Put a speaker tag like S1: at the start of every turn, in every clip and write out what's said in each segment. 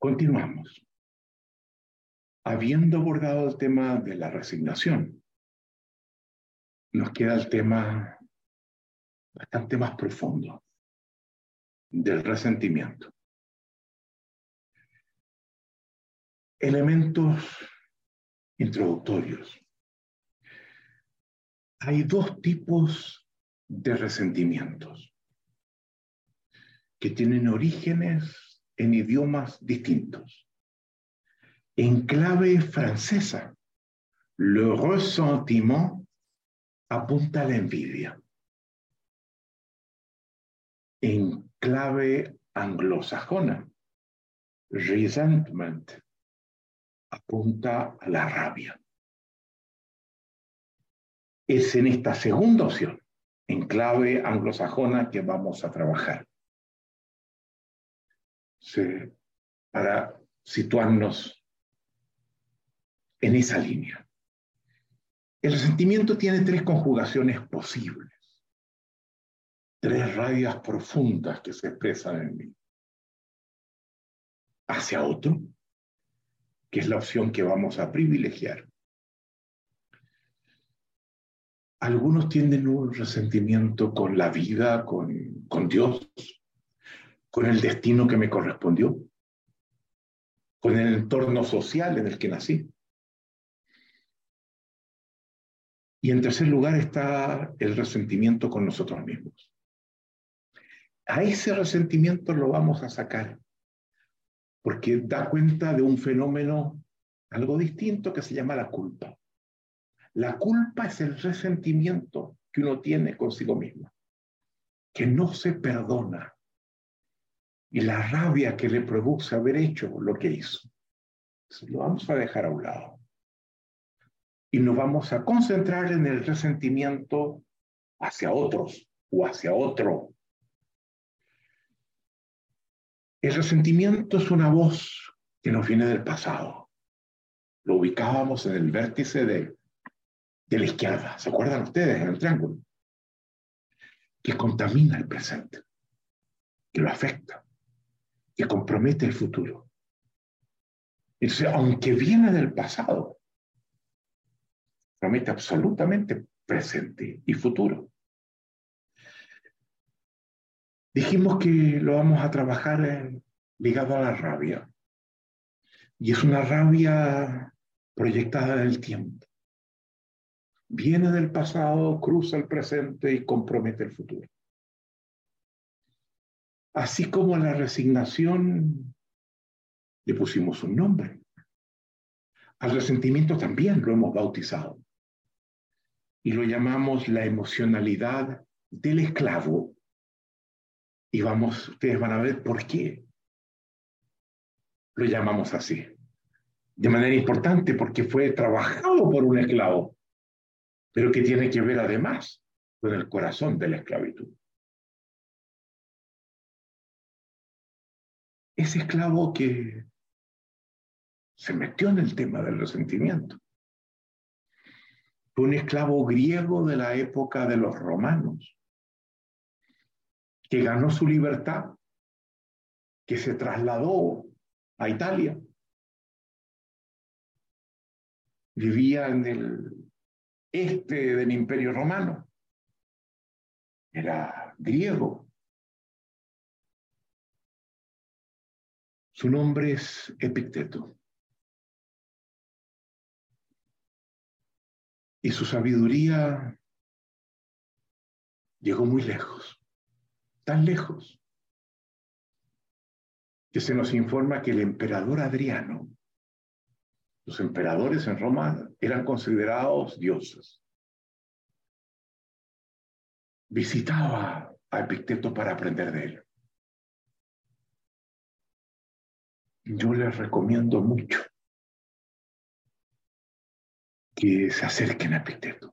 S1: Continuamos. Habiendo abordado el tema de la resignación, nos queda el tema bastante más profundo del resentimiento. Elementos introductorios. Hay dos tipos de resentimientos que tienen orígenes en idiomas distintos. En clave francesa, le ressentiment apunta a la envidia. En clave anglosajona, resentment apunta a la rabia. Es en esta segunda opción, en clave anglosajona, que vamos a trabajar. Para situarnos en esa línea. El resentimiento tiene tres conjugaciones posibles, tres rabias profundas que se expresan en mí. Hacia otro, que es la opción que vamos a privilegiar. Algunos tienen un resentimiento con la vida, con, con Dios, con el destino que me correspondió, con el entorno social en el que nací. Y en tercer lugar está el resentimiento con nosotros mismos. A ese resentimiento lo vamos a sacar porque da cuenta de un fenómeno algo distinto que se llama la culpa. La culpa es el resentimiento que uno tiene consigo mismo, que no se perdona, y la rabia que le produce haber hecho lo que hizo. lo vamos a dejar a un lado. Y nos vamos a concentrar en el resentimiento hacia otros o hacia otro el resentimiento es una voz que nos viene del pasado. Lo ubicábamos en el vértice de, de la izquierda. ¿Se acuerdan ustedes en el triángulo? Que contamina el presente, que lo afecta, que compromete el futuro. Entonces, aunque viene del pasado, promete absolutamente presente y futuro. Dijimos que lo vamos a trabajar ligado a la rabia. Y es una rabia proyectada en el tiempo. Viene del pasado, cruza el presente y compromete el futuro. Así como a la resignación le pusimos un nombre. Al resentimiento también lo hemos bautizado. Y lo llamamos la emocionalidad del esclavo y vamos, ustedes van a ver por qué lo llamamos así. De manera importante porque fue trabajado por un esclavo, pero que tiene que ver además con el corazón de la esclavitud. Ese esclavo que se metió en el tema del resentimiento. Fue un esclavo griego de la época de los romanos que ganó su libertad, que se trasladó a Italia. Vivía en el este del Imperio Romano. Era griego. Su nombre es Epicteto. Y su sabiduría llegó muy lejos tan lejos que se nos informa que el emperador Adriano, los emperadores en Roma eran considerados dioses. Visitaba a Epicteto para aprender de él. Yo les recomiendo mucho que se acerquen a Epicteto.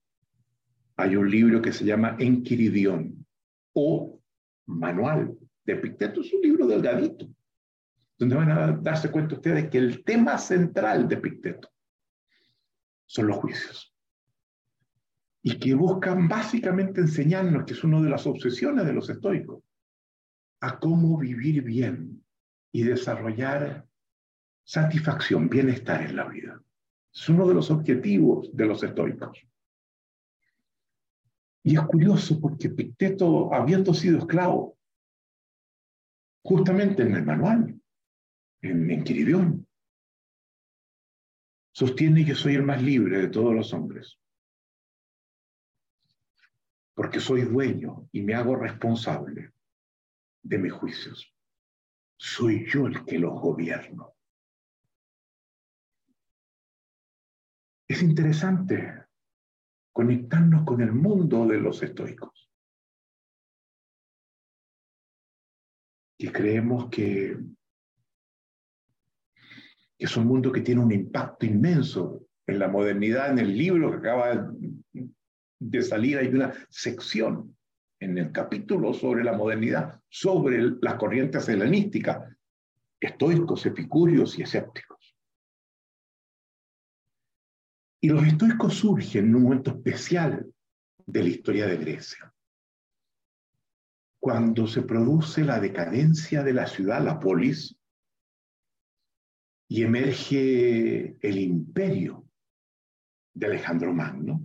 S1: Hay un libro que se llama Enquiridión o manual de Epicteto, es un libro delgadito, donde van a darse cuenta ustedes que el tema central de Epicteto son los juicios. Y que buscan básicamente enseñarnos, que es una de las obsesiones de los estoicos, a cómo vivir bien y desarrollar satisfacción, bienestar en la vida. Es uno de los objetivos de los estoicos. Y es curioso porque Picteto, habiendo sido esclavo, justamente en el manual, en, en Quiridión, sostiene que soy el más libre de todos los hombres, porque soy dueño y me hago responsable de mis juicios. Soy yo el que los gobierno. Es interesante conectarnos con el mundo de los estoicos. Y creemos que que es un mundo que tiene un impacto inmenso en la modernidad. En el libro que acaba de salir hay una sección en el capítulo sobre la modernidad, sobre las corrientes helenísticas, estoicos, epicúreos y escépticos. Y los estoicos surgen en un momento especial de la historia de Grecia, cuando se produce la decadencia de la ciudad, la polis, y emerge el imperio de Alejandro Magno.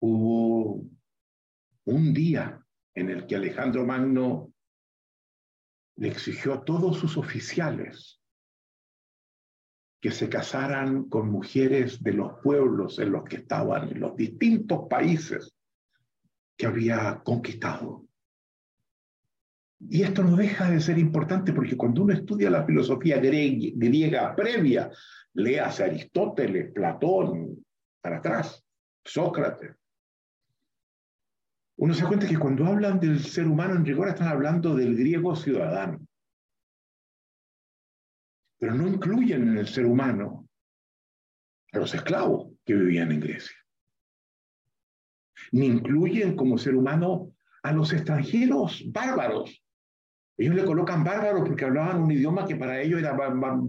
S1: Hubo un día en el que Alejandro Magno le exigió a todos sus oficiales que se casaran con mujeres de los pueblos en los que estaban, en los distintos países que había conquistado. Y esto no deja de ser importante porque cuando uno estudia la filosofía griega, previa, leas Aristóteles, Platón, para atrás, Sócrates, uno se da cuenta que cuando hablan del ser humano en rigor están hablando del griego ciudadano. Pero no incluyen en el ser humano a los esclavos que vivían en Grecia. Ni incluyen como ser humano a los extranjeros bárbaros ellos le colocan bárbaros porque hablaban un idioma que para ellos era bárbaro,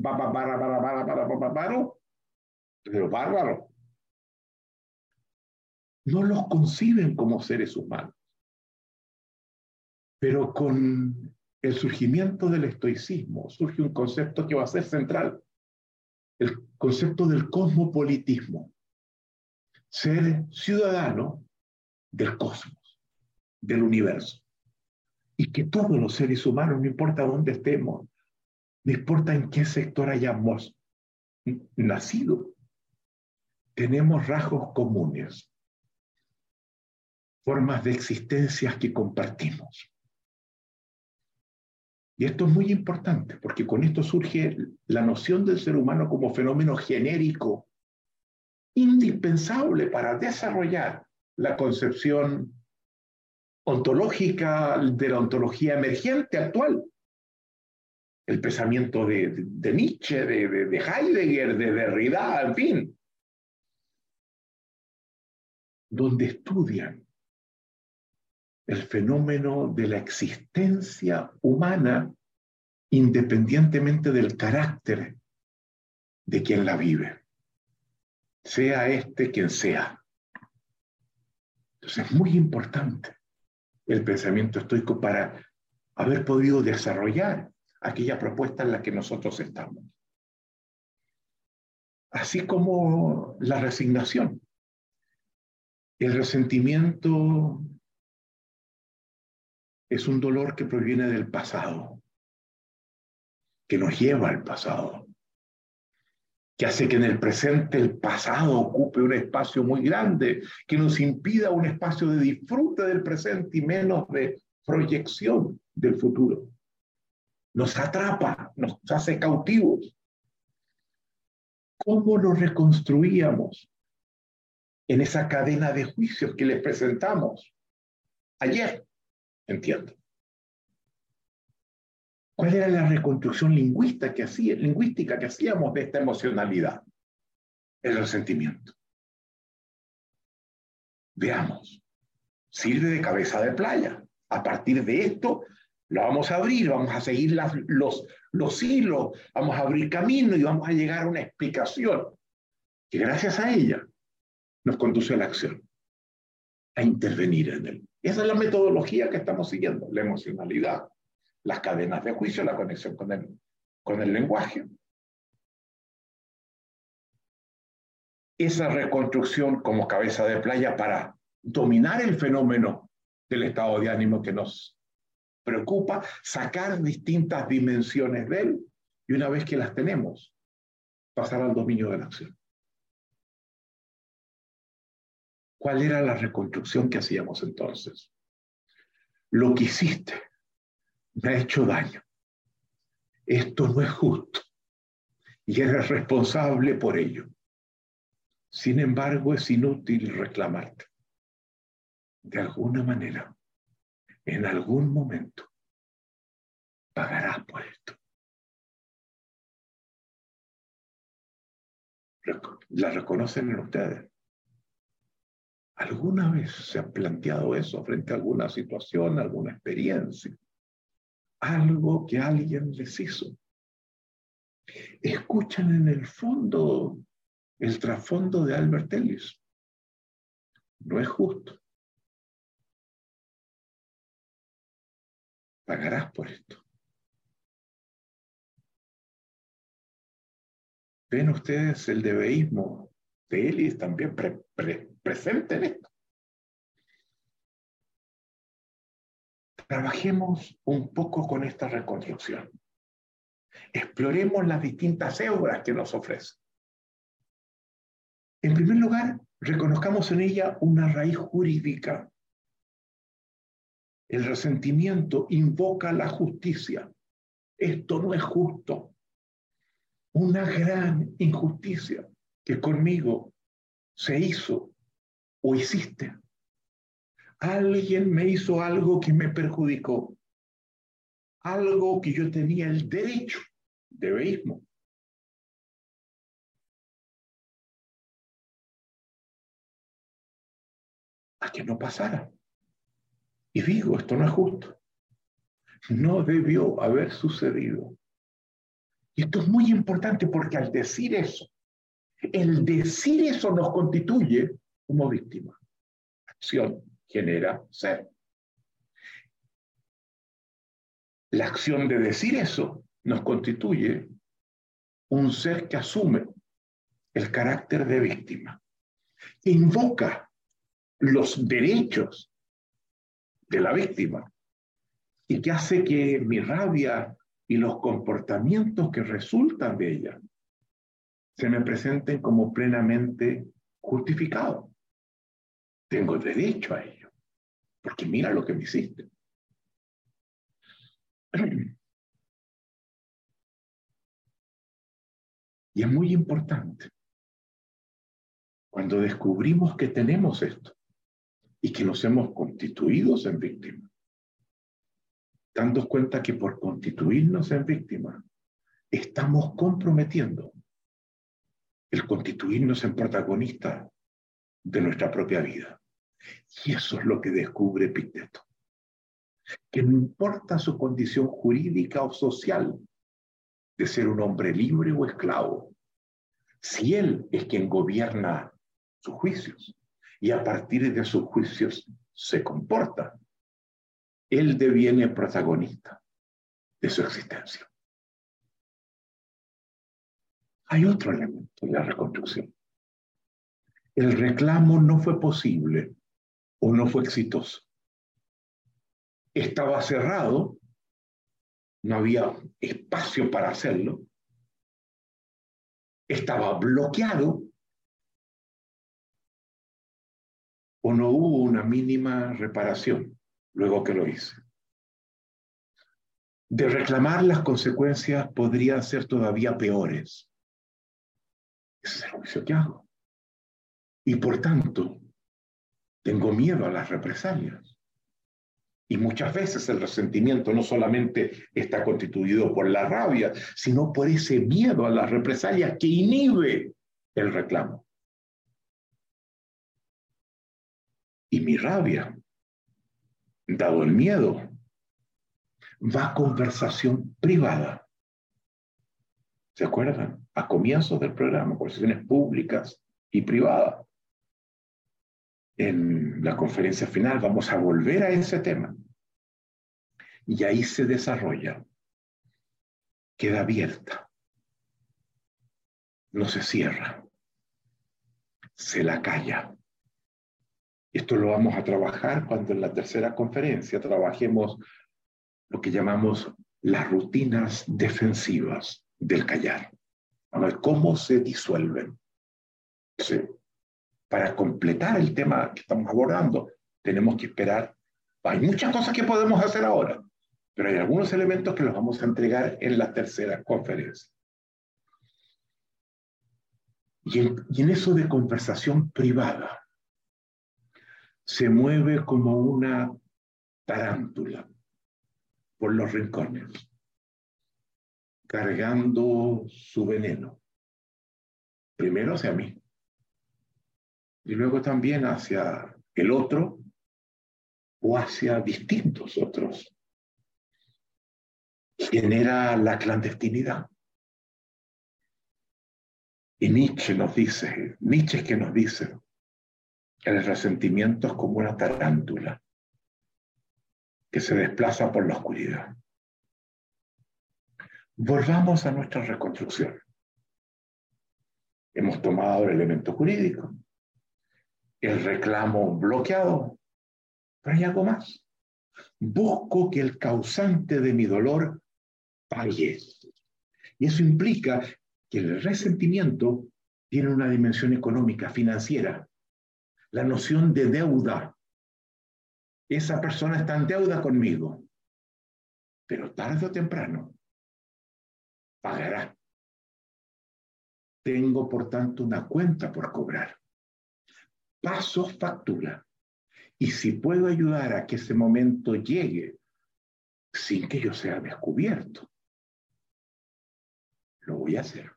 S1: pero bárbaro. No los conciben como seres humanos. Pero con el surgimiento del estoicismo surge un concepto que va a ser central, el concepto del cosmopolitismo, ser ciudadano del cosmos, del universo y que todos los seres humanos, no importa dónde estemos, no importa en qué sector hayamos nacido, tenemos rasgos comunes, formas de existencias que compartimos. Y esto es muy importante porque con esto surge la noción del ser humano como fenómeno genérico, indispensable para desarrollar la concepción ontológica de la ontología emergente actual. El pensamiento de, Nietzsche, de, de, Heidegger, de Derrida, en fin, donde estudian el fenómeno de la existencia humana independientemente del carácter de quien la vive, sea este quien sea. Entonces es muy importante el pensamiento estoico para haber podido desarrollar aquella propuesta en la que nosotros estamos. Así como la resignación. El resentimiento es un dolor que proviene del pasado, que nos lleva al pasado que hace que en el presente el pasado ocupe un espacio muy grande, que nos impida un espacio de disfrute del presente y menos de proyección del futuro. Nos atrapa, nos hace cautivos. ¿Cómo lo reconstruíamos en esa cadena de juicios que les presentamos ayer? Entiendo. ¿Cuál era la reconstrucción lingüística que, hacía, lingüística que hacíamos de esta emocionalidad? El resentimiento. Veamos. Sirve de cabeza de playa. A partir de esto, lo vamos a abrir, vamos a seguir los, los hilos, vamos a abrir camino y vamos a llegar a una explicación que gracias a ella nos conduce a la acción, a intervenir en él. Esa es la metodología que estamos siguiendo, la emocionalidad las cadenas de juicio, la conexión con el, con el lenguaje. Esa reconstrucción como cabeza de playa para dominar el fenómeno del estado de ánimo que nos preocupa, sacar distintas dimensiones de él y una vez que las tenemos, pasar al dominio de la acción. ¿Cuál era la reconstrucción que hacíamos entonces? Lo que hiciste me ha hecho daño. Esto no es justo y eres responsable por ello. Sin embargo, es inútil reclamarte. De alguna manera, en algún momento, pagarás por esto. ¿La reconocen en ustedes? ¿Alguna vez se ha planteado eso frente a alguna situación, alguna experiencia? Algo que alguien les hizo. Escuchan en el fondo el trasfondo de Albert Ellis. No es justo. Pagarás por esto. ¿Ven ustedes el debeísmo de Ellis también presente en esto? Trabajemos un poco con esta reconstrucción. Exploremos las distintas obras que nos ofrece. En primer lugar, reconozcamos en ella una raíz jurídica. El resentimiento invoca la justicia. Esto no es justo una gran injusticia que conmigo se hizo o hiciste. Alguien me hizo algo que me perjudicó, algo que yo tenía el derecho de veísmo. a que no pasara. Y digo, esto no es justo. No debió haber sucedido. Y esto es muy importante porque al decir eso, el decir eso nos constituye como víctima. Acción genera ser. La acción de decir eso nos constituye un ser que asume el carácter de víctima, invoca los derechos de la víctima y que hace que mi rabia, y los comportamientos que resultan de ella se me presenten como plenamente justificados. Tengo derecho a ello, porque mira lo que me hiciste. Y es muy importante cuando descubrimos que tenemos esto y que nos hemos constituido en víctimas dando cuenta que por constituirnos en víctima, estamos comprometiendo el constituirnos en protagonista de nuestra propia vida. Y eso es lo que descubre Epicteto. Que no importa su condición jurídica o social de ser un hombre libre o esclavo, si él es quien gobierna sus juicios y a partir de sus juicios se comporta, él deviene protagonista de su existencia. Hay otro elemento de la reconstrucción. El reclamo no fue posible o no fue exitoso. Estaba cerrado, no había espacio para hacerlo, estaba bloqueado o no hubo una mínima reparación luego que lo hice. De reclamar las consecuencias podrían ser todavía peores. Ese es el juicio que hago. Y por tanto, tengo miedo a las represalias. Y muchas veces el resentimiento no solamente está constituido por la rabia, sino por ese miedo a las represalias que inhibe el reclamo. Y mi rabia dado el miedo, va a conversación privada. ¿Se acuerdan? A comienzos del programa, conversaciones públicas y privadas. En la conferencia final vamos a volver a ese tema. Y ahí se desarrolla queda abierta, no se cierra, se la calla. Esto lo vamos a trabajar cuando en la tercera conferencia trabajemos lo que llamamos las rutinas defensivas del callar. A ver cómo se disuelven. Para completar el tema que estamos abordando, tenemos que esperar. Hay muchas cosas que podemos hacer ahora, pero hay algunos elementos que los vamos a entregar en la tercera conferencia. Y en, eso de conversación privada, se mueve como una tarántula por los rincones, cargando su veneno, primero hacia mí, y luego también hacia el otro o hacia distintos otros. Genera la clandestinidad. Y Nietzsche nos dice, Nietzsche es que nos dice, el resentimiento es como una tarántula que se desplaza por la oscuridad. Volvamos a nuestra reconstrucción. Hemos tomado el elemento jurídico, el reclamo bloqueado, pero hay algo más. Busco que el causante de mi dolor pague. Y eso implica que el resentimiento tiene una dimensión económica, financiera. La noción de deuda. Esa persona está en deuda conmigo, pero tarde o temprano pagará. Tengo, por tanto, una cuenta por cobrar. Paso factura. Y si puedo ayudar a que ese momento llegue sin que yo sea descubierto, lo voy a hacer.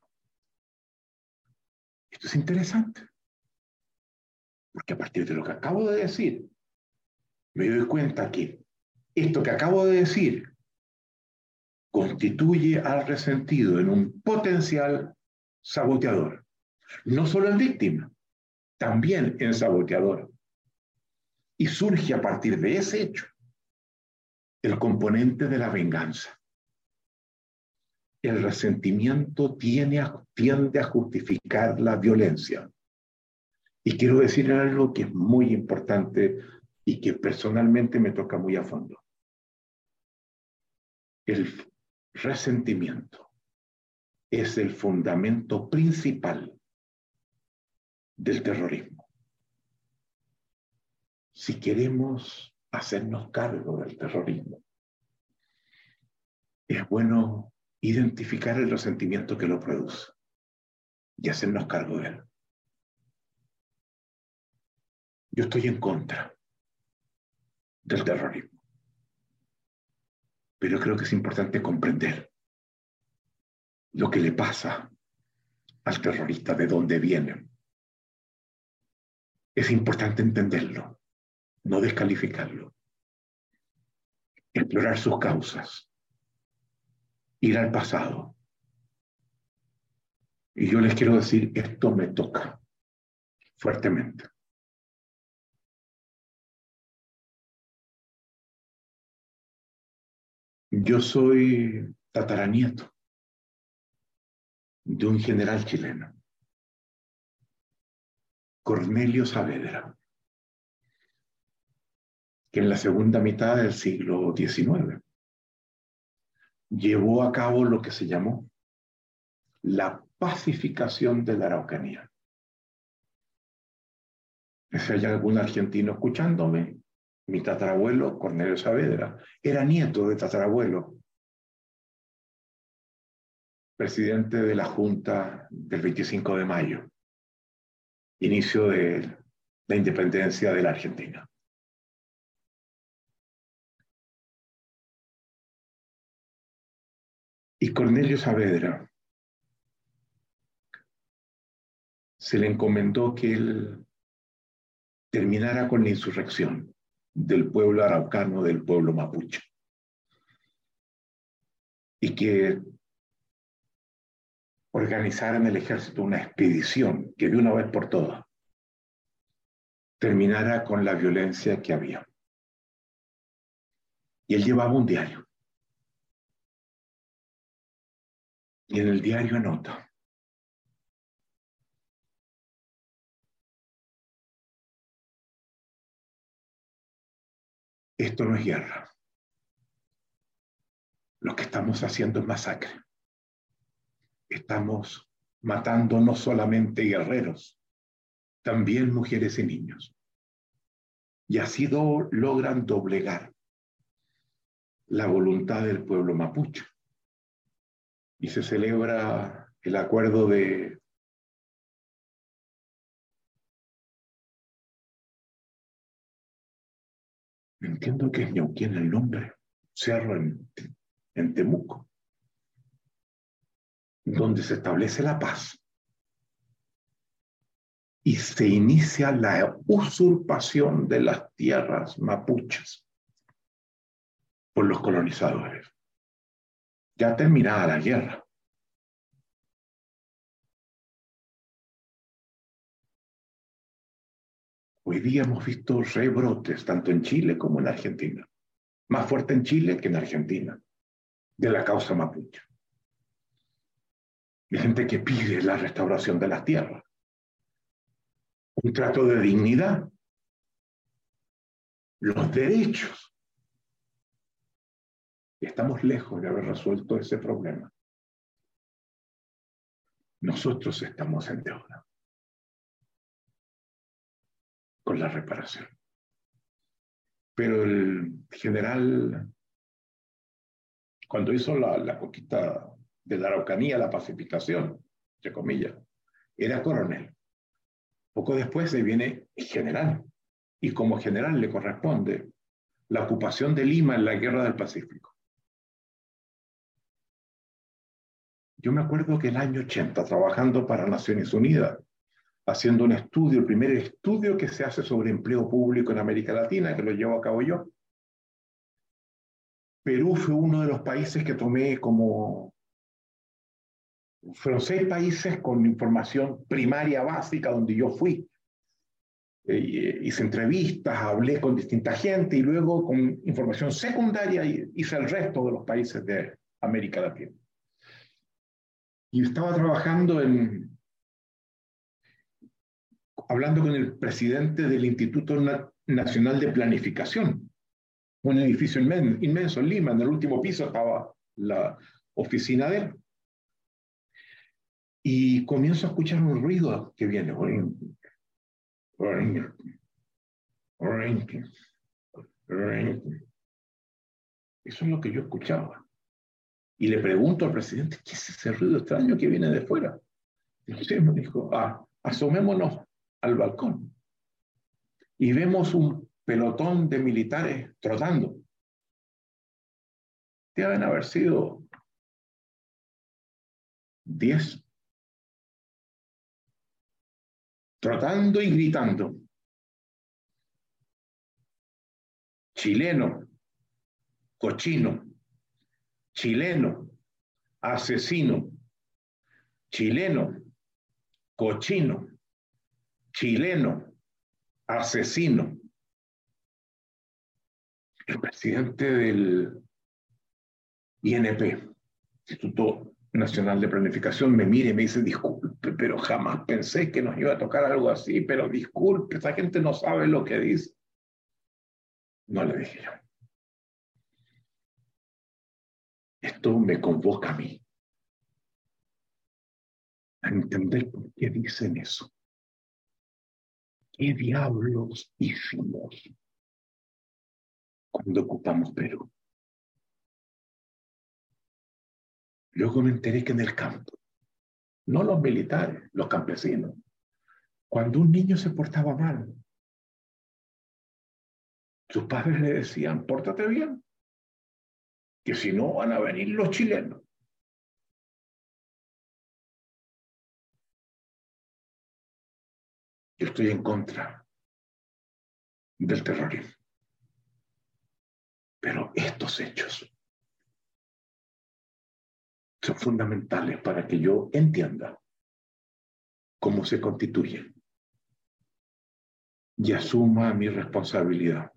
S1: Esto es interesante. Porque a partir de lo que acabo de decir, me doy cuenta que esto que acabo de decir constituye al resentido en un potencial saboteador. No solo en víctima, también en saboteador. Y surge a partir de ese hecho el componente de la venganza. El resentimiento tiene, tiende a justificar la violencia. Y quiero decir algo que es muy importante y que personalmente me toca muy a fondo. El resentimiento es el fundamento principal del terrorismo. Si queremos hacernos cargo del terrorismo, es bueno identificar el resentimiento que lo produce y hacernos cargo de él. Yo estoy en contra del terrorismo, pero creo que es importante comprender lo que le pasa al terrorista, de dónde viene. Es importante entenderlo, no descalificarlo, explorar sus causas, ir al pasado. Y yo les quiero decir, esto me toca fuertemente. Yo soy tataranieto de un general chileno, Cornelio Saavedra, que en la segunda mitad del siglo XIX llevó a cabo lo que se llamó la pacificación de la Araucanía. Si hay algún argentino escuchándome, mi tatarabuelo, Cornelio Saavedra, era nieto de tatarabuelo, presidente de la Junta del 25 de mayo, inicio de la independencia de la Argentina. Y Cornelio Saavedra se le encomendó que él terminara con la insurrección del pueblo araucano, del pueblo mapuche. Y que organizara en el ejército una expedición que de una vez por todas terminara con la violencia que había. Y él llevaba un diario. Y en el diario anota. Esto no es guerra. Lo que estamos haciendo es masacre. Estamos matando no solamente guerreros, también mujeres y niños. Y así logran doblegar la voluntad del pueblo mapuche. Y se celebra el acuerdo de entiendo que es Ñauquén el nombre, cerro en Temuco, donde se establece la paz y se inicia la usurpación de las tierras mapuches por los colonizadores. Ya terminada la guerra. Hoy día hemos visto rebrotes tanto en Chile como en Argentina. Más fuerte en Chile que en Argentina, de la causa mapuche. Hay gente que pide la restauración de las tierras un trato de dignidad, los derechos. Estamos lejos de haber resuelto ese problema. Nosotros estamos en deuda con la reparación. Pero el general, cuando hizo la, la conquista de la Araucanía, la pacificación, entre comillas, era coronel. Poco después se viene general, y como general le corresponde la ocupación de Lima en la Guerra del Pacífico. Yo me acuerdo que el año 80, trabajando para Naciones Unidas, haciendo un estudio, el primer estudio que se hace sobre empleo público en América Latina, que lo llevo a cabo yo, Perú fue uno de los países que tomé como fueron seis países con información primaria básica donde yo fui. Eh, hice entrevistas, hablé con distinta gente y luego con información secundaria hice el resto de los países de América Latina. Y estaba trabajando en, hablando con el presidente del Instituto Nacional de Planificación, un edificio inmenso en Lima, en el último piso estaba la oficina de él y comienzo a escuchar un ruido que viene. Eso es lo que yo escuchaba. Y le pregunto al presidente, ¿qué es ese ruido extraño que viene de fuera? Y usted me dijo, ah, asomémonos al balcón. Y vemos un pelotón de militares trotando. Deben haber sido 10 trotando y gritando. Chileno, cochino, chileno, asesino, chileno, cochino, chileno, asesino. El presidente del INP, Instituto Nacional de Planificación me mire y me dice, disculpe, pero jamás pensé que nos iba a tocar algo así, pero disculpe, esa gente no sabe lo que dice. No le dije yo. Esto me convoca a mí a entender por qué dicen eso. ¿Qué diablos hicimos cuando ocupamos Perú? Luego me enteré que en el campo, no los militares, los campesinos, cuando un niño se portaba mal, sus padres le decían, pórtate bien, que si no van a venir los chilenos. Yo estoy en contra del terrorismo. Pero estos hechos son fundamentales para que yo entienda cómo se constituye y asuma mi responsabilidad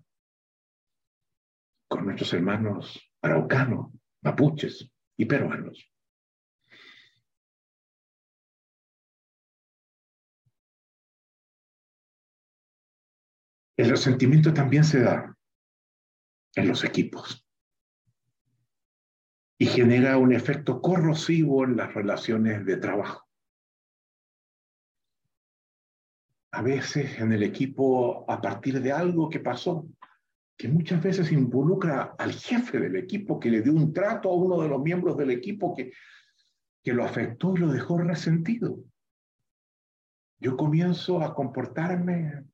S1: con nuestros hermanos araucanos, mapuches y peruanos. El resentimiento también se da en los equipos y genera un efecto corrosivo en las relaciones de trabajo. A veces en el equipo, a partir de algo que pasó, que muchas veces involucra al jefe del equipo que le dio un trato a uno de los miembros del equipo que, que lo afectó y lo dejó resentido. Yo comienzo a comportarme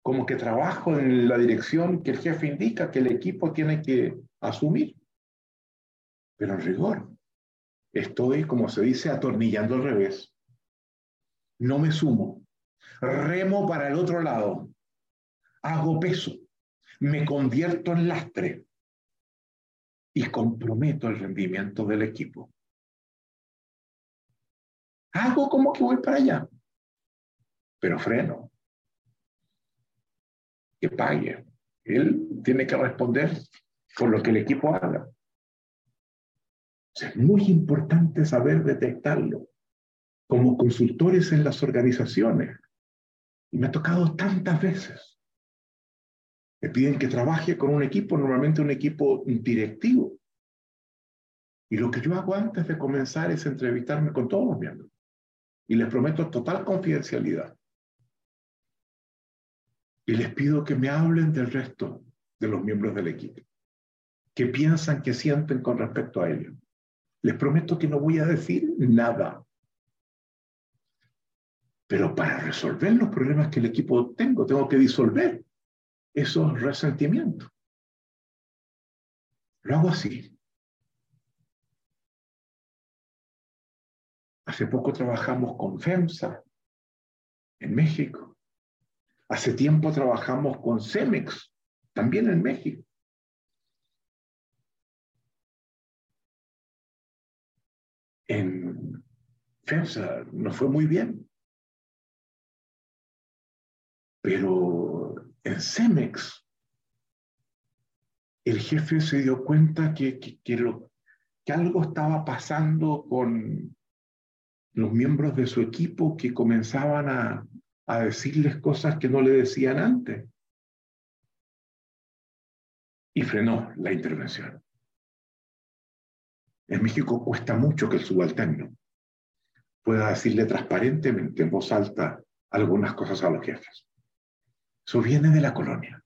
S1: como que trabajo en la dirección que el jefe indica que el equipo tiene que asumir. Pero en rigor, estoy, como se dice, atornillando al revés. No me sumo. Remo para el otro lado. Hago peso. Me convierto en lastre. Y comprometo el rendimiento del equipo. Hago como que voy para allá. Pero freno. Que pague. Él tiene que responder por lo que el equipo haga es muy importante saber detectarlo como consultores en las organizaciones. Y me ha tocado tantas veces. Me piden que trabaje con un equipo, normalmente un equipo directivo. Y lo que yo hago antes de comenzar es entrevistarme con todos los miembros. Y les prometo total confidencialidad. Y les pido que me hablen del resto de los miembros del equipo. ¿Qué piensan, qué sienten con respecto a ellos? Les prometo que no voy a decir nada. Pero para resolver los problemas que el equipo tengo, tengo que disolver esos resentimientos. Lo hago así. Hace poco trabajamos con FEMSA en México. Hace tiempo trabajamos con CEMEX, también en México. En FEMSA nos fue muy bien. Pero en CEMEX, el jefe se dio cuenta que, que, que algo estaba pasando con los miembros de su equipo que comenzaban a, a decirles cosas que no le decían antes. Y frenó la intervención. En México cuesta mucho que el subalterno pueda decirle transparentemente en voz alta algunas cosas a los jefes. Eso viene de la colonia.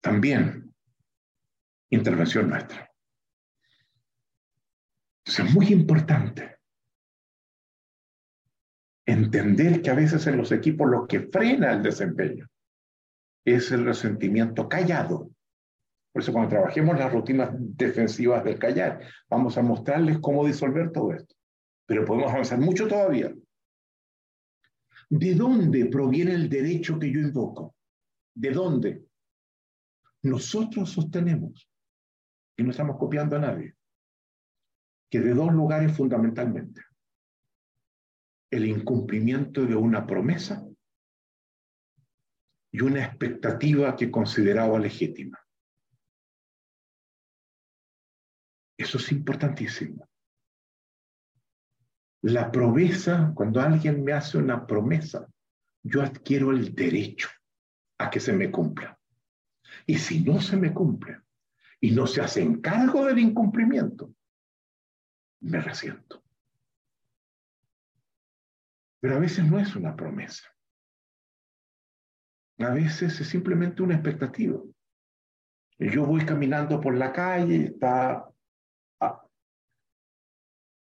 S1: También intervención nuestra. Entonces es muy importante entender que a veces en los equipos lo que frena el desempeño es el resentimiento callado por eso cuando trabajemos las rutinas defensivas del callar, vamos a mostrarles cómo disolver todo esto. Pero podemos avanzar mucho todavía. ¿De dónde proviene el derecho que yo invoco? ¿De dónde? Nosotros sostenemos, y no estamos copiando a nadie, que de dos lugares fundamentalmente. El incumplimiento de una promesa y una expectativa que consideraba legítima. Eso es importantísimo. La promesa, cuando alguien me hace una promesa, yo adquiero el derecho a que se me cumpla. Y si no se me cumple y no se hace cargo del incumplimiento, me resiento. Pero a veces no es una promesa. A veces es simplemente una expectativa. Yo voy caminando por la calle, está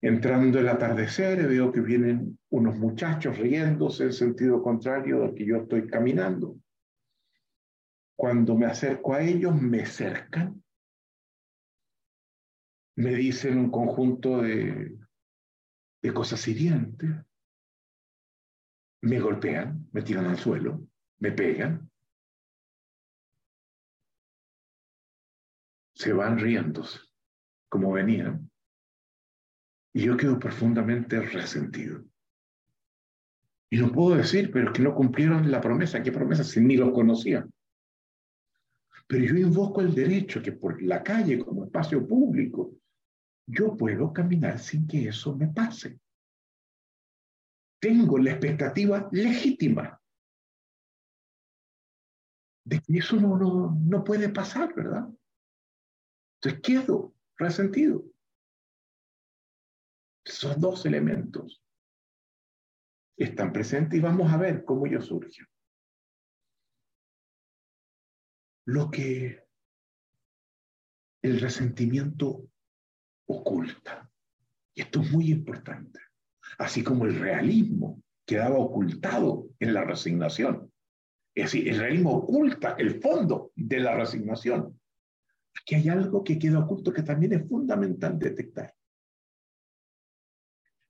S1: Entrando el atardecer, veo que vienen unos muchachos riéndose en sentido contrario al que yo estoy caminando. Cuando me acerco a ellos, me cercan, me dicen un conjunto de, de cosas hirientes, me golpean, me tiran al suelo, me pegan, se van riéndose como venían y yo quedo profundamente resentido. Y no puedo decir, pero es que no cumplieron la promesa. ¿Qué promesa? Si ni los conocían. Pero yo invoco el derecho que por la calle, como espacio público, yo puedo caminar sin que eso me pase. Tengo la expectativa legítima de que eso no, no, no puede pasar, ¿verdad? Entonces quedo resentido. Esos dos elementos están presentes y vamos a ver cómo ellos surgen. Lo que el resentimiento oculta. Y esto es muy importante. Así como el realismo quedaba ocultado en la resignación. Es decir, el realismo oculta el fondo de la resignación. Aquí hay algo que queda oculto que también es fundamental detectar.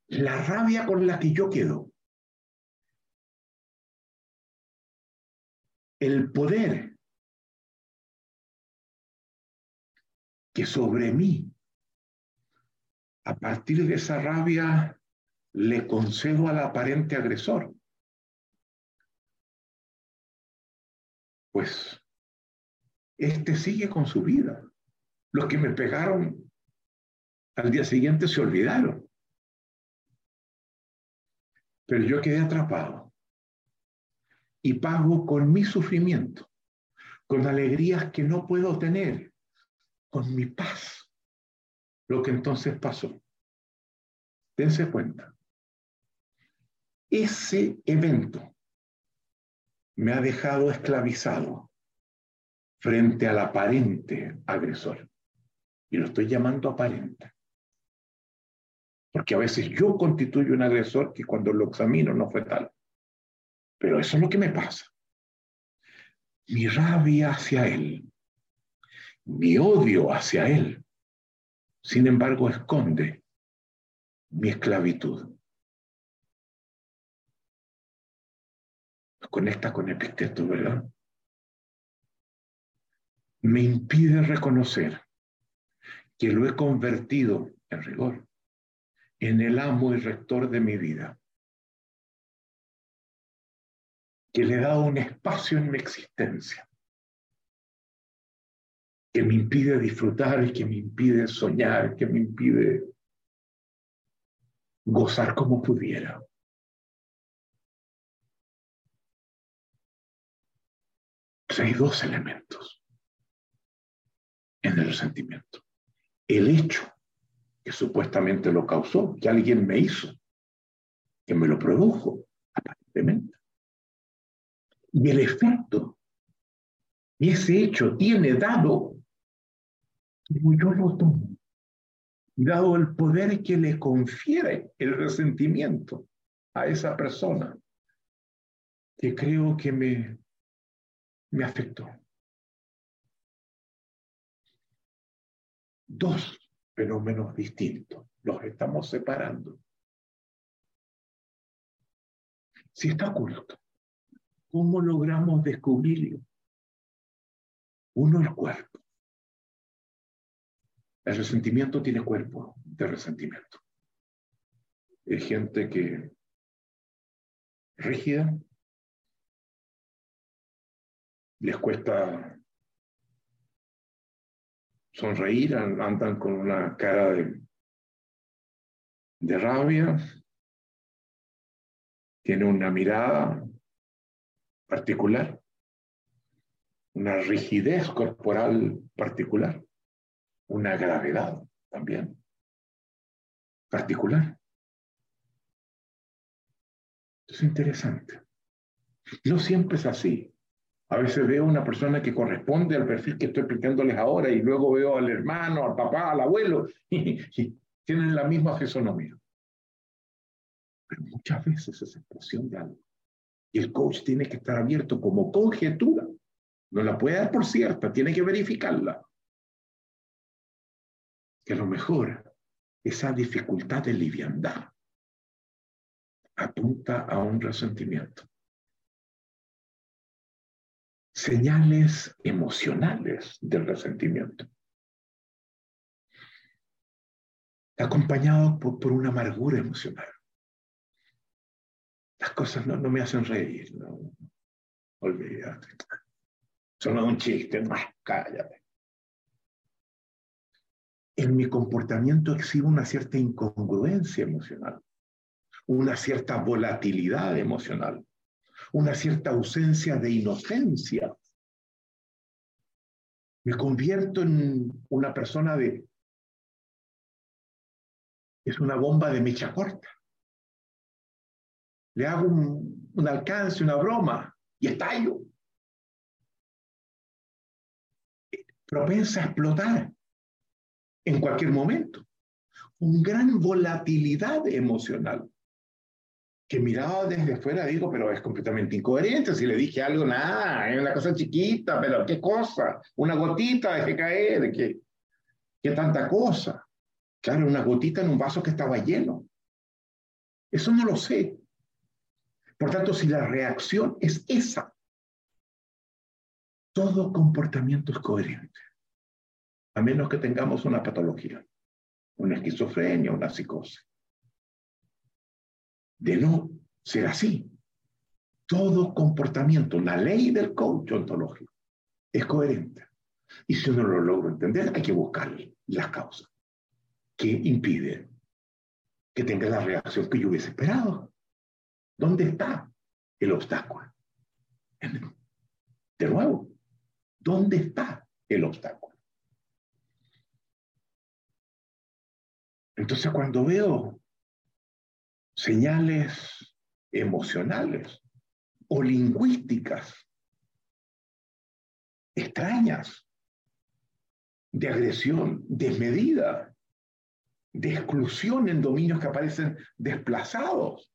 S1: La rabia con la que yo quedo. El poder que sobre mí, a partir de esa rabia, le concedo al aparente agresor. Pues este sigue con su vida. Los que me pegaron al día siguiente se olvidaron. Pero yo quedé atrapado y pago con mi sufrimiento, con alegrías que no puedo tener, con mi paz, lo que entonces pasó. Dense cuenta. Ese evento me ha dejado esclavizado frente al aparente agresor. Y lo estoy llamando aparente. Porque a veces yo constituyo un agresor que cuando lo examino no fue tal. Pero eso es lo que me pasa. Mi rabia hacia él, mi odio hacia él, sin embargo, esconde mi esclavitud. conecta con Epicteto, ¿verdad? Me impide reconocer que lo he convertido, en rigor, en el amo y rector de mi vida, que le dado un espacio en mi existencia, que me impide disfrutar, que me impide soñar, que me impide gozar como pudiera. hay dos elementos en el resentimiento. El hecho que supuestamente lo causó, que alguien me hizo, que me lo produjo, aparentemente. Y el efecto y ese hecho tiene dado, como yo lo tomo, dado el poder que le confiere el resentimiento a esa persona, que creo que me me afectó. Dos fenómenos distintos, los estamos separando. Si está oculto, ¿cómo logramos descubrirlo? Uno, el cuerpo. El resentimiento tiene cuerpo de resentimiento. Hay gente que rígida, les cuesta sonreír, andan con una cara de, de rabia, tiene una mirada particular, una rigidez corporal particular, una gravedad también particular. Es interesante. No siempre es así. A veces veo una persona que corresponde al perfil que estoy explicándoles ahora y luego veo al hermano, al papá, al abuelo y, tienen la misma fisonomía. Pero muchas veces es expresión de algo. Y el coach tiene que estar abierto como conjetura. No la puede dar por cierta, tiene que verificarla. Que a lo mejor esa dificultad de liviandad apunta a un resentimiento señales emocionales del resentimiento. Acompañado por, una amargura emocional. Las cosas no, me hacen reír, no. Olvídate. Son un chiste, más cállate. En mi comportamiento exhibo una cierta incongruencia emocional, una cierta volatilidad emocional una cierta ausencia de inocencia Me convierto en una persona de... Es una bomba de mecha corta. Le hago un, alcance, una broma y estallo. Propensa a explotar en cualquier momento. Con gran volatilidad emocional que miraba desde fuera digo, pero es completamente incoherente. Si le dije algo, nada, es una cosa chiquita, pero qué cosa, una gotita, dejé caer, qué, qué tanta cosa. Claro, una gotita en un vaso que estaba lleno. Eso no lo sé. Por tanto, si la reacción es esa, todo comportamiento es coherente, a menos que tengamos una patología, una esquizofrenia, una psicosis de no ser así. Todo comportamiento, la ley del coach ontológico, es coherente. Y si uno lo logra entender, hay que buscar las causas que impiden que tenga la reacción que yo hubiese esperado. ¿Dónde está el obstáculo? De nuevo, ¿dónde está el obstáculo? Entonces cuando veo señales emocionales o lingüísticas extrañas de agresión desmedida, de exclusión en dominios que aparecen desplazados,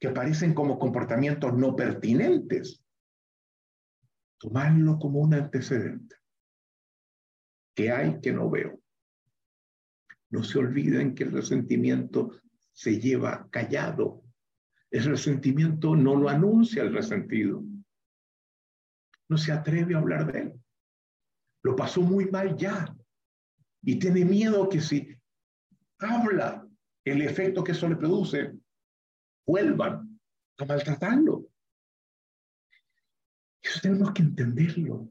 S1: que aparecen como comportamientos no pertinentes. Tomarlo como un antecedente. que hay que no veo? No se olviden que el resentimiento se lleva callado. El resentimiento no lo anuncia el resentido. No se atreve a hablar de él. Lo pasó muy mal ya. Y tiene miedo que si habla el efecto que eso le produce, vuelvan a maltratarlo. Eso tenemos que entenderlo.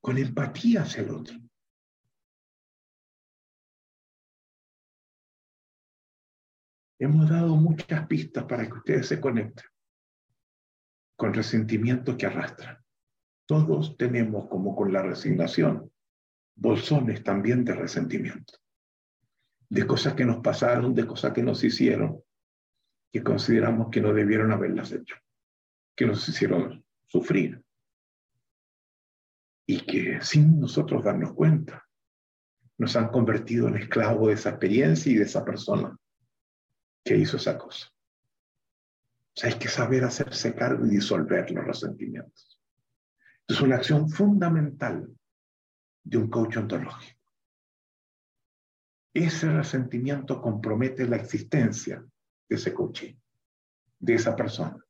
S1: Con empatía hacia el otro. Hemos dado muchas pistas para que ustedes se conecten con resentimientos que arrastran. Todos tenemos, como con la resignación, bolsones también de resentimiento, de cosas que nos pasaron, de cosas que nos hicieron, que consideramos que no debieron haberlas hecho, que nos hicieron sufrir y que sin nosotros darnos cuenta nos han convertido en esclavos de esa experiencia y de esa persona que hizo esa cosa. O sea, hay que saber hacerse cargo y disolver los resentimientos. Es una acción fundamental de un coach ontológico. Ese resentimiento compromete la existencia de ese coaching, de esa persona,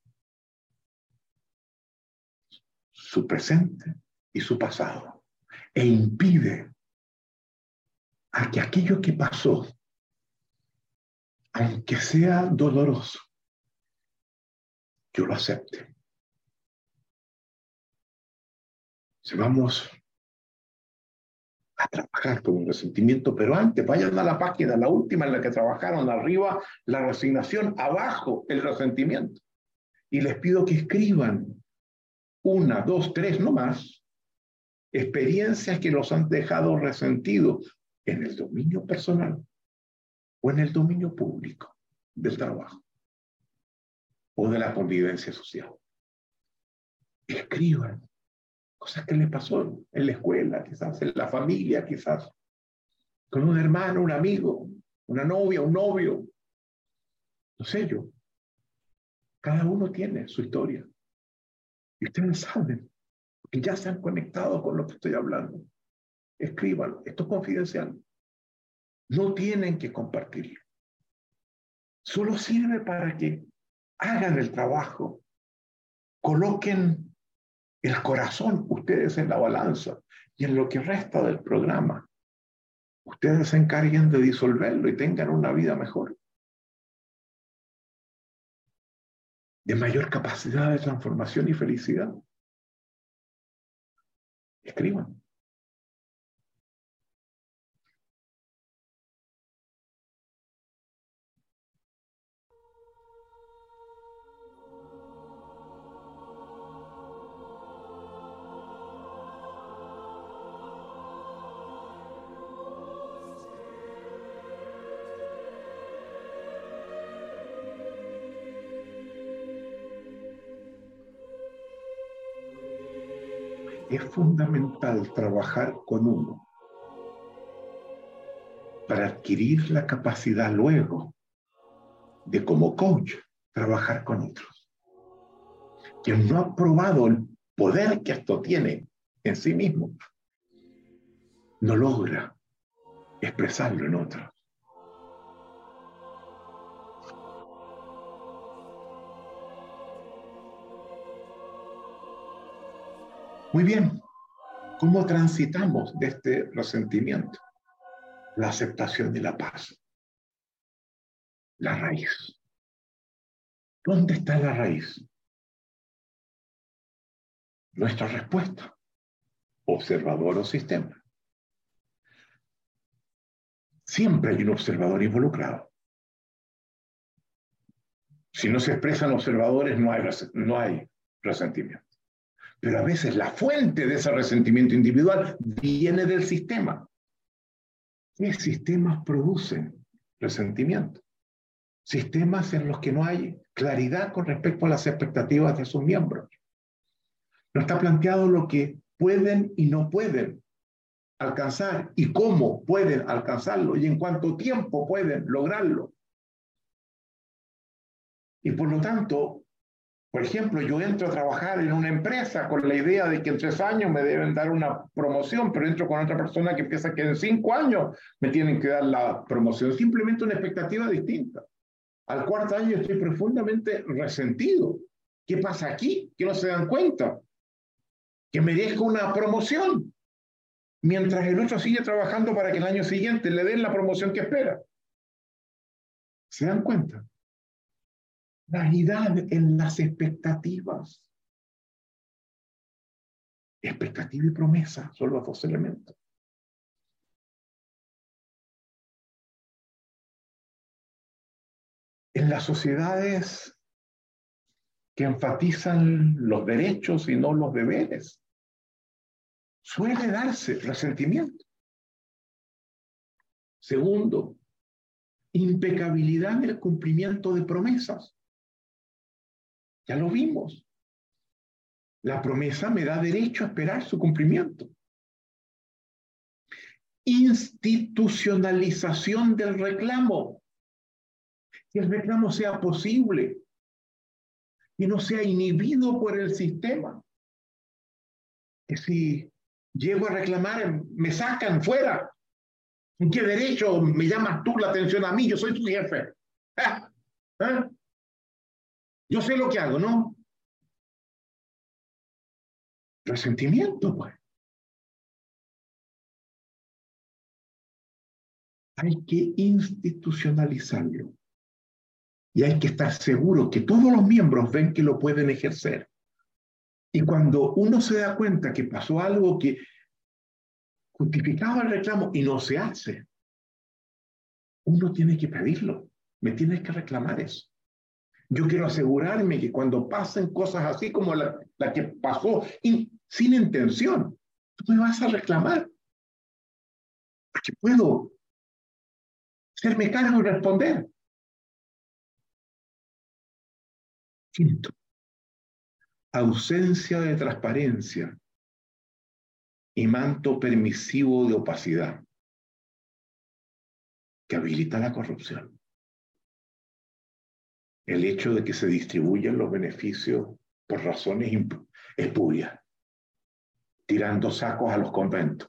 S1: su presente y su pasado, e impide a que aquello que pasó aunque sea doloroso, yo lo acepte. Si vamos a trabajar con un resentimiento, pero antes vayan a la página, la última en la que trabajaron, arriba la resignación, abajo el resentimiento. Y les pido que escriban una, dos, tres, no más, experiencias que los han dejado resentidos en el dominio personal, o en el dominio público del trabajo o de la convivencia social. Escriban cosas que les pasó en la escuela, quizás en la familia, quizás con un hermano, un amigo, una novia, un novio. No sé yo. Cada uno tiene su historia. Y ustedes saben, porque ya se han conectado con lo que estoy hablando. Escriban, esto es confidencial. No tienen que compartirlo. Solo sirve para que hagan el trabajo, coloquen el corazón ustedes en la balanza y en lo que resta del programa. Ustedes se encarguen de disolverlo y tengan una vida mejor. De mayor capacidad de transformación y felicidad. Escriban. Fundamental trabajar con uno para adquirir la capacidad luego de como coach trabajar con otros. Quien no ha probado el poder que esto tiene en sí mismo, no logra expresarlo en otros. Muy bien, ¿cómo transitamos de este resentimiento? La aceptación y la paz. La raíz. ¿Dónde está la raíz? Nuestra respuesta. Observador o sistema. Siempre hay un observador involucrado. Si no se expresan observadores, no hay, no hay resentimiento. Pero a veces la fuente de ese resentimiento individual viene del sistema. ¿Qué sistemas producen resentimiento? Sistemas en los que no hay claridad con respecto a las expectativas de sus miembros. No está planteado lo que pueden y no pueden alcanzar y cómo pueden alcanzarlo y en cuánto tiempo pueden lograrlo. Y por lo tanto, por ejemplo, yo entro a trabajar en una empresa con la idea de que en tres años me deben dar una promoción, pero entro con otra persona que piensa que en cinco años me tienen que dar la promoción. Simplemente una expectativa distinta. Al cuarto año estoy profundamente resentido. ¿Qué pasa aquí? Que no se dan cuenta. Que merezco una promoción. Mientras el otro sigue trabajando para que el año siguiente le den la promoción que espera. ¿Se dan cuenta? Realidad en las expectativas. Expectativa y promesa son los dos elementos. En las sociedades que enfatizan los derechos y no los deberes, suele darse resentimiento. Segundo, impecabilidad en el cumplimiento de promesas. Ya lo vimos. La promesa me da derecho a esperar su cumplimiento. Institucionalización del reclamo. Que el reclamo sea posible, que no sea inhibido por el sistema. Que si llego a reclamar, me sacan fuera. ¿En qué derecho me llamas tú la atención a mí? Yo soy tu jefe. ¿Eh? Yo sé lo que hago, ¿no? Resentimiento, pues. Hay que institucionalizarlo. Y hay que estar seguro que todos los miembros ven que lo pueden ejercer. Y cuando uno se da cuenta que pasó algo que justificaba el reclamo y no se hace, uno tiene que pedirlo. Me tienes que reclamar eso. Yo quiero asegurarme que cuando pasen cosas así como la, que pasó sin intención, tú me vas a reclamar. Porque puedo serme cargo y responder. Quinto, ausencia de transparencia y manto permisivo de opacidad que habilita la corrupción el hecho de que se distribuyan los beneficios por razones espurias, tirando sacos a los conventos,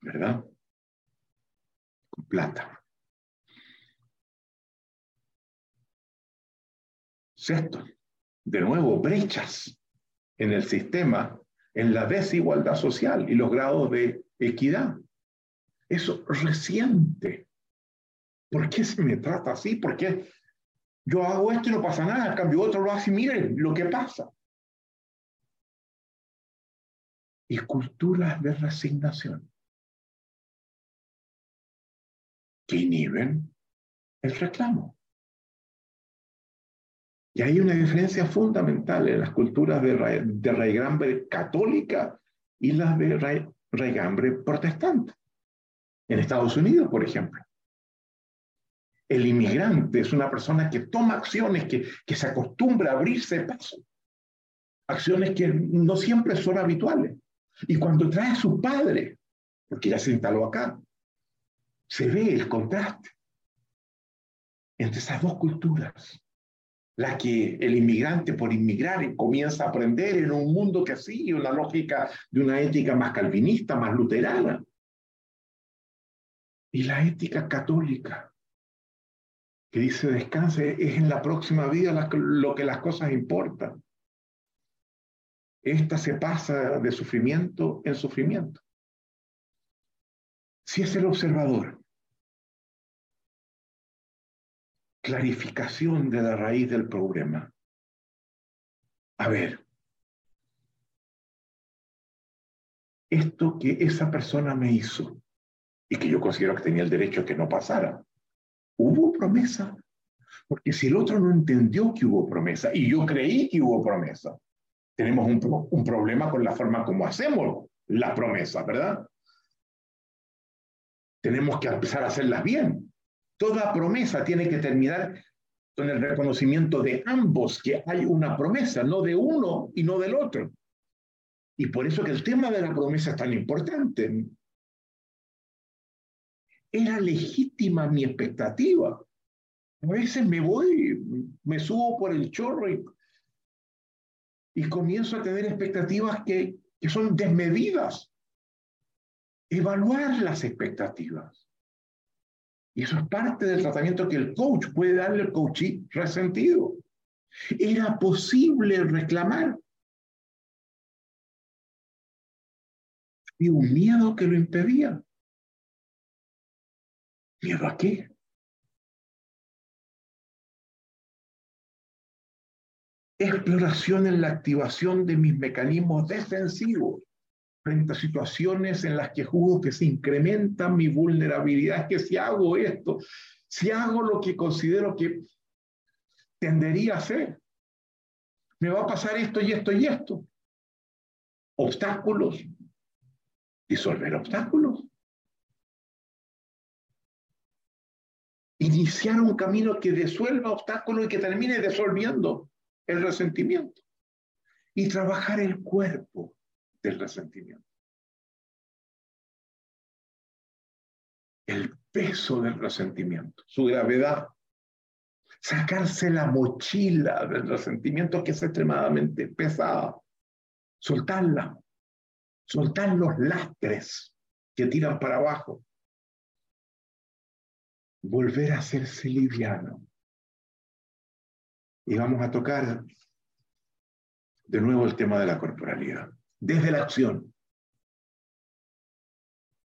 S1: ¿verdad? Con plata. Sexto, de nuevo, brechas en el sistema, en la desigualdad social y los grados de equidad. Eso reciente. ¿Por qué se me trata así? ¿Por qué yo hago esto y no pasa nada, en cambio otro lo hace y miren lo que pasa. Y culturas de resignación que inhiben el reclamo. Y hay una diferencia fundamental en las culturas de, de raigambre católica y las de raigambre protestante. En Estados Unidos, por ejemplo. El inmigrante es una persona que toma acciones, que, que se acostumbra a abrirse paso acciones que no siempre son habituales. Y cuando trae a su padre, porque ya se instaló acá, se ve el contraste entre esas dos culturas. La que el inmigrante por inmigrar comienza a aprender en un mundo que sigue una lógica de una ética más calvinista, más luterana. Y la ética católica, que dice descanse, es en la próxima vida lo que las cosas importan. Esta se pasa de sufrimiento en sufrimiento. Si es el observador, clarificación de la raíz del problema. A ver, esto que esa persona me hizo y que yo considero que tenía el derecho a que no pasara, hubo promesa. Porque si el otro no entendió que hubo promesa y yo creí que hubo promesa, tenemos un, problema con la forma como hacemos la promesa, ¿verdad? Tenemos que empezar a hacerlas bien. Toda promesa tiene que terminar con el reconocimiento de ambos que hay una promesa, no de uno y no del otro. Y por eso que el tema de la promesa es tan importante. Era legítima mi expectativa. A veces me voy, me subo por el chorro y, comienzo a tener expectativas que, son desmedidas. Evaluar las expectativas. Y eso es parte del tratamiento que el coach puede darle al coachee resentido. Era posible reclamar. Y un miedo que lo impedía. ¿Miedo a qué? Exploración en la activación de mis mecanismos defensivos frente a situaciones en las que juzgo que se incrementa mi vulnerabilidad, que si hago esto, si hago lo que considero que tendería a hacer, me va a pasar esto y esto y esto. Obstáculos, disolver obstáculos. Iniciar un camino que disuelva obstáculos y que termine disolviendo el resentimiento. Y trabajar el cuerpo del resentimiento. El peso del resentimiento, su gravedad. Sacarse la mochila del resentimiento que es extremadamente pesada. Soltarla. Soltar los lastres que tiran para abajo. Volver a hacerse liviano. Y vamos a tocar de nuevo el tema de la corporalidad desde la acción.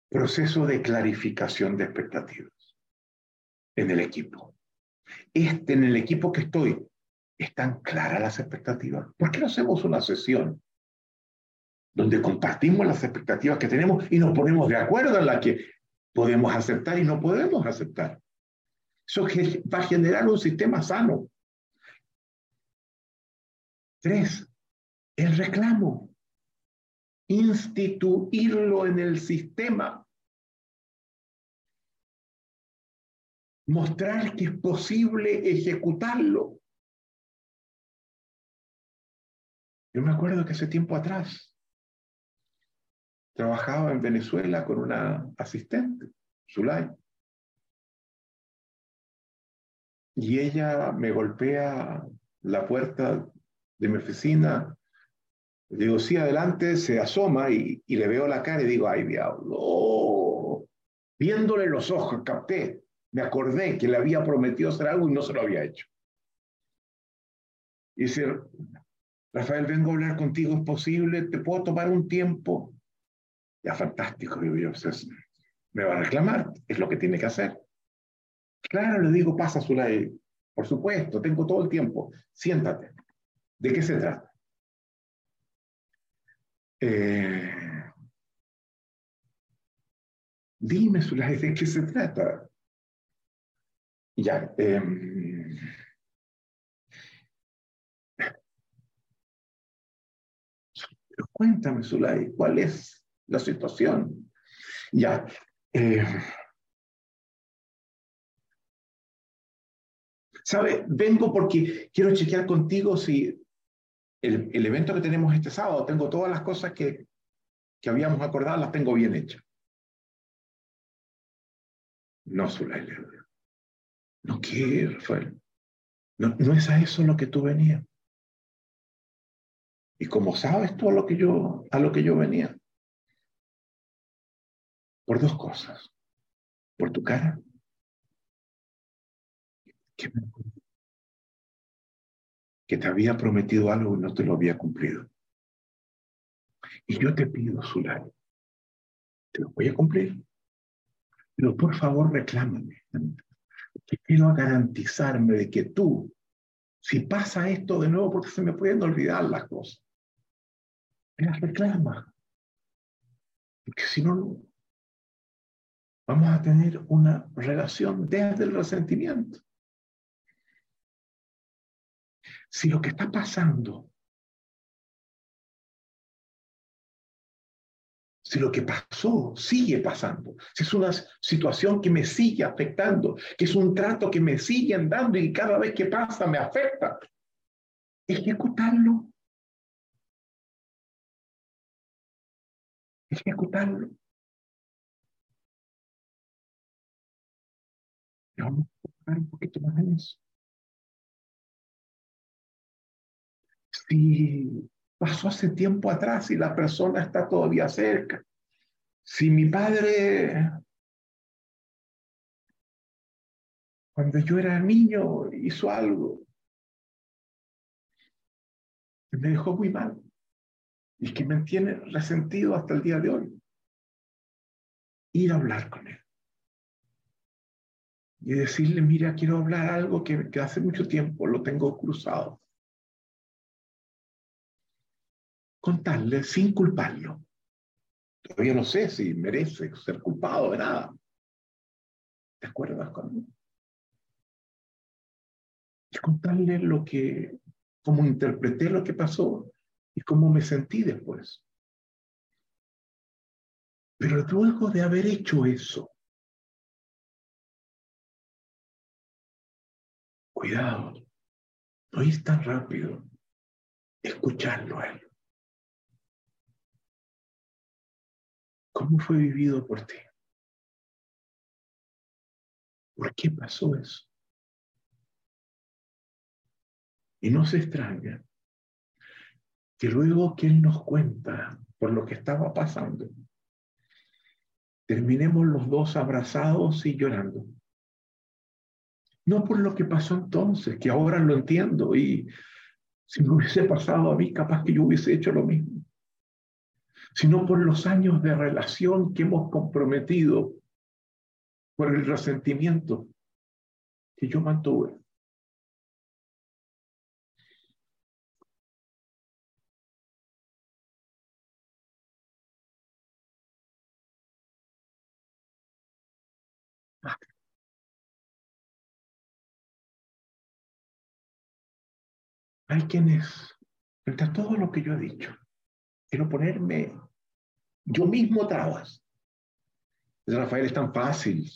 S1: Proceso de clarificación de expectativas en el equipo. Este, en el equipo que estoy, ¿están claras las expectativas? ¿Por qué no hacemos una sesión donde compartimos las expectativas que tenemos y nos ponemos de acuerdo en las que podemos aceptar y no podemos aceptar? Eso va a generar un sistema sano. Tres, el reclamo instituirlo en el sistema, mostrar que es posible ejecutarlo. Yo me acuerdo que hace tiempo atrás trabajaba en Venezuela con una asistente, Zulay, y ella me golpea la puerta de mi oficina digo, sí, adelante, se asoma y, le veo la cara y digo, ay, diablo. Oh". Viéndole los ojos, capté, me acordé que le había prometido hacer algo y no se lo había hecho. Y dice, Rafael, vengo a hablar contigo, ¿es posible? ¿Te puedo tomar un tiempo? Ya, fantástico, digo yo, me va a reclamar, es lo que tiene que hacer. Claro, le digo, pasa, Zulay, por supuesto, tengo todo el tiempo, siéntate. ¿De qué se trata? Eh, dime, Zulay, ¿de qué se trata? Ya. Eh, cuéntame, Zulay, ¿cuál es la situación? Ya. Eh, ¿Sabe? Vengo porque quiero chequear contigo si el, el, evento que tenemos este sábado, tengo todas las cosas que, que habíamos acordado, las tengo bien hechas. No, Zulay, no quiero, Rafael. No, no es a eso lo que tú venías. Y como sabes tú a lo que yo, a lo que yo venía, por dos cosas. Por tu cara. Que, que te había prometido algo y no te lo había cumplido. Y yo te pido, Zulay, te lo voy a cumplir. Pero por favor reclámame. Que quiero garantizarme de que tú, si pasa esto de nuevo, porque se me pueden olvidar las cosas, me las reclama. Porque si no, vamos a tener una relación desde el resentimiento. Si lo que está pasando si lo que pasó sigue pasando, si es una situación que me sigue afectando, que es un trato que me sigue dando y cada vez que pasa me afecta, ejecutarlo. Ejecutarlo. Vamos a un poquito más en eso. Si pasó hace tiempo atrás y la persona está todavía cerca. Si mi padre, cuando yo era niño, hizo algo que me dejó muy mal y que me tiene resentido hasta el día de hoy, ir a hablar con él y decirle, mira, quiero hablar algo que, hace mucho tiempo lo tengo cruzado contarle sin culparlo. Todavía no sé si merece ser culpado de nada. ¿Te acuerdas conmigo? Y contarle lo que, cómo interpreté lo que pasó y cómo me sentí después. Pero luego de haber hecho eso, cuidado, no es tan rápido escucharlo a él. ¿Cómo fue vivido por ti? ¿Por qué pasó eso? Y no se extraña que luego que Él nos cuenta por lo que estaba pasando, terminemos los dos abrazados y llorando. No por lo que pasó entonces, que ahora lo entiendo y si me hubiese pasado a mí, capaz que yo hubiese hecho lo mismo sino por los años de relación que hemos comprometido, por el resentimiento que yo mantuve. Hay quienes, frente a todo lo que yo he dicho, quiero ponerme yo mismo trabas. Rafael es tan fácil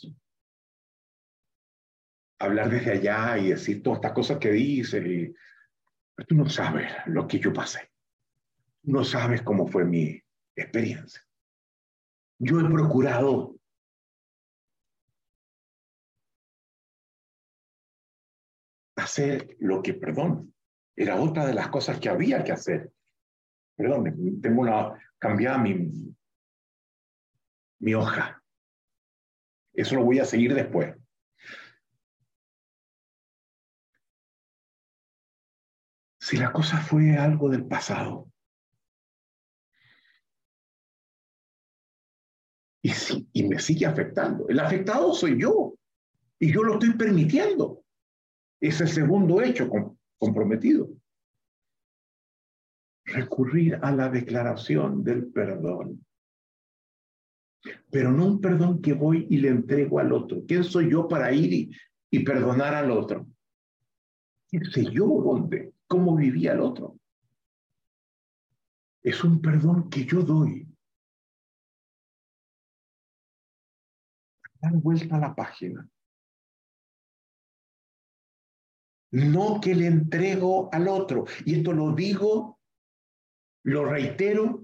S1: hablar desde allá y decir todas estas cosas que dice. Y... Pero tú no sabes lo que yo pasé. No sabes cómo fue mi experiencia. Yo he procurado hacer lo que, perdón, era otra de las cosas que había que hacer. Perdón, tengo una, cambiar mi, mi hoja. Eso lo voy a seguir después. Si la cosa fue algo del pasado, y, si, y me sigue afectando, el afectado soy yo, y yo lo estoy permitiendo. Ese segundo hecho comprometido. Recurrir a la declaración del perdón pero no un perdón que voy y le entrego al otro. ¿Quién soy yo para ir y, perdonar al otro? ¿Quién sé yo dónde? ¿Cómo vivía el otro? Es un perdón que yo doy. Dar vuelta a la página. No que le entrego al otro. Y esto lo digo, lo reitero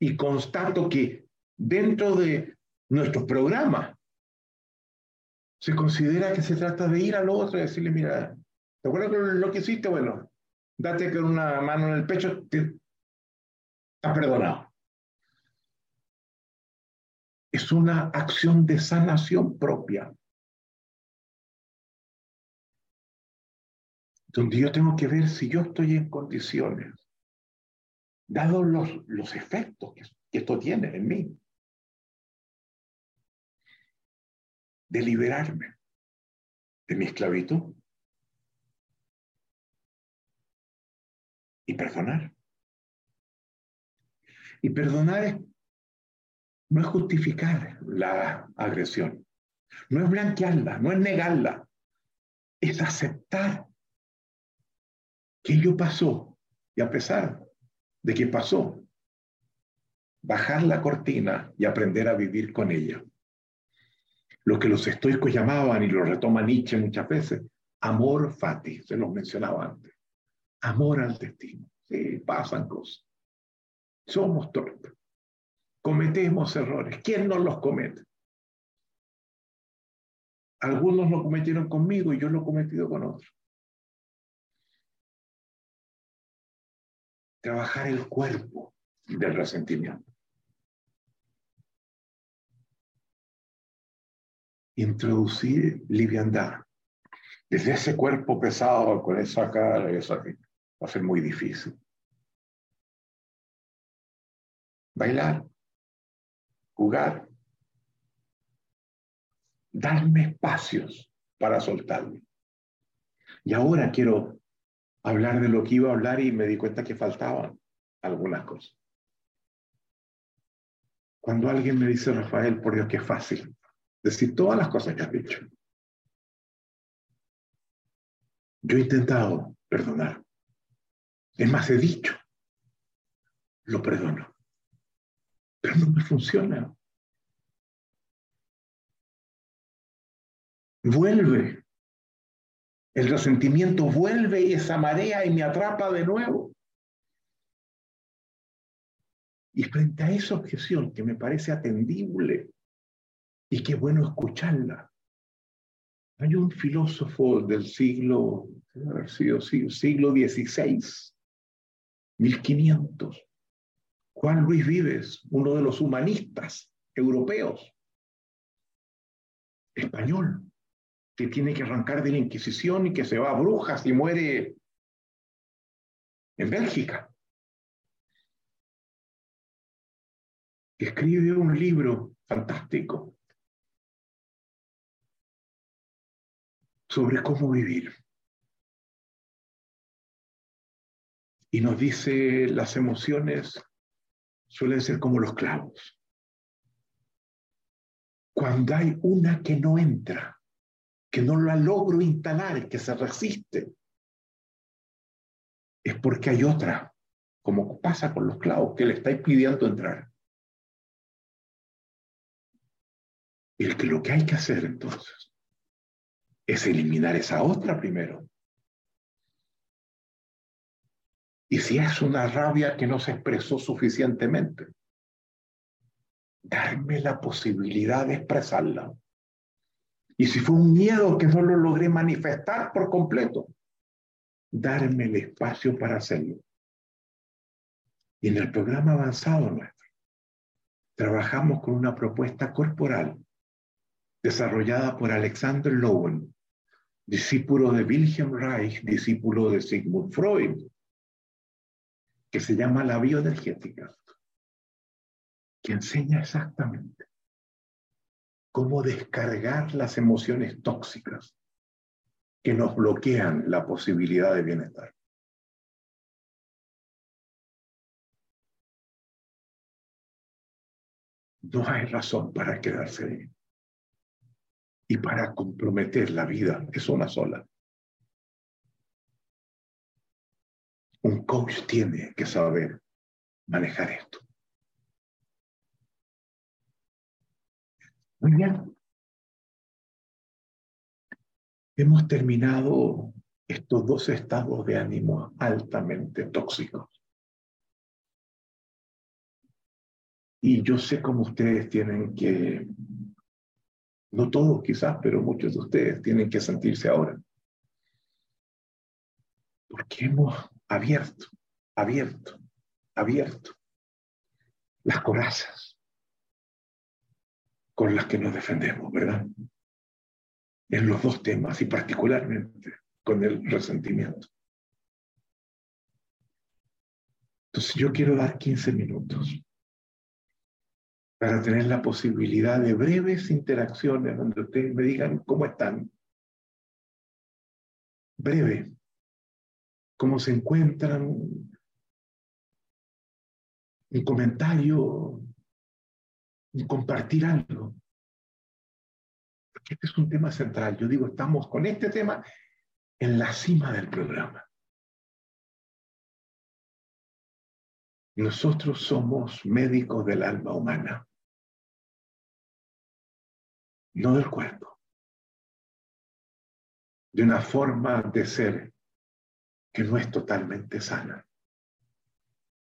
S1: y constato que dentro de nuestros programas se considera que se trata de ir al otro y decirle, mira, ¿te acuerdas de lo que hiciste? Bueno, date con una mano en el pecho, te, estás perdonado. Es una acción de sanación propia. Donde yo tengo que ver si yo estoy en condiciones, dados los, los efectos que, que esto tiene en mí, de liberarme de mi esclavitud y perdonar. Y perdonar no es justificar la agresión, no es blanquearla, no es negarla, es aceptar que ello pasó y a pesar de que pasó, bajar la cortina y aprender a vivir con ella. Lo que los estoicos llamaban, y lo retoma Nietzsche muchas veces, amor fati, se los mencionaba antes. Amor al destino. Sí, pasan cosas. Somos torpes. Cometemos errores. ¿Quién no los comete? Algunos lo cometieron conmigo y yo lo he cometido con otros. Trabajar el cuerpo del resentimiento. Introducir liviandad. Desde ese cuerpo pesado, con esa cara, eso aquí, va a ser muy difícil. Bailar, jugar, darme espacios para soltarme. Y ahora quiero hablar de lo que iba a hablar y me di cuenta que faltaban algunas cosas. Cuando alguien me dice, Rafael, por Dios, que fácil decir todas las cosas que has dicho. Yo he intentado perdonar. Es más, he dicho, lo perdono. Pero no me funciona. Vuelve. El resentimiento vuelve esa marea y me atrapa de nuevo. Y frente a esa objeción que me parece atendible y qué bueno escucharla, hay un filósofo del siglo, haber sido siglo XVI, 1500, Juan Luis Vives, uno de los humanistas europeos, español, que tiene que arrancar de la Inquisición y que se va a brujas y muere en Bélgica. Escribe un libro fantástico sobre cómo vivir. Y nos dice las emociones suelen ser como los clavos. Cuando hay una que no entra, que no la logro instalar, que se resiste, es porque hay otra, como pasa con los clavos, que le estáis pidiendo entrar. Y que lo que hay que hacer entonces es eliminar esa otra primero. Y si es una rabia que no se expresó suficientemente, darme la posibilidad de expresarla. Y si fue un miedo que no lo logré manifestar por completo, darme el espacio para hacerlo. Y en el programa avanzado nuestro, trabajamos con una propuesta corporal desarrollada por Alexander Lowen, discípulo de Wilhelm Reich, discípulo de Sigmund Freud, que se llama la bioenergética, que enseña exactamente cómo descargar las emociones tóxicas que nos bloquean la posibilidad de bienestar. No hay razón para quedarse ahí y para comprometer la vida es una sola. Un coach tiene que saber manejar esto. Muy bien. Hemos terminado estos dos estados de ánimo altamente tóxicos. Y yo sé cómo ustedes tienen que, no todos quizás, pero muchos de ustedes tienen que sentirse ahora. Porque hemos abierto, abierto, abierto las corazas con las que nos defendemos, ¿verdad? En los dos temas y particularmente con el resentimiento. Entonces yo quiero dar 15 minutos para tener la posibilidad de breves interacciones donde ustedes me digan cómo están. Breve. Cómo se encuentran. Un comentario. Un compartir algo. Porque este es un tema central. Yo digo, estamos con este tema en la cima del programa. Nosotros somos médicos del alma humana, no del cuerpo, de una forma de ser que no es totalmente sana.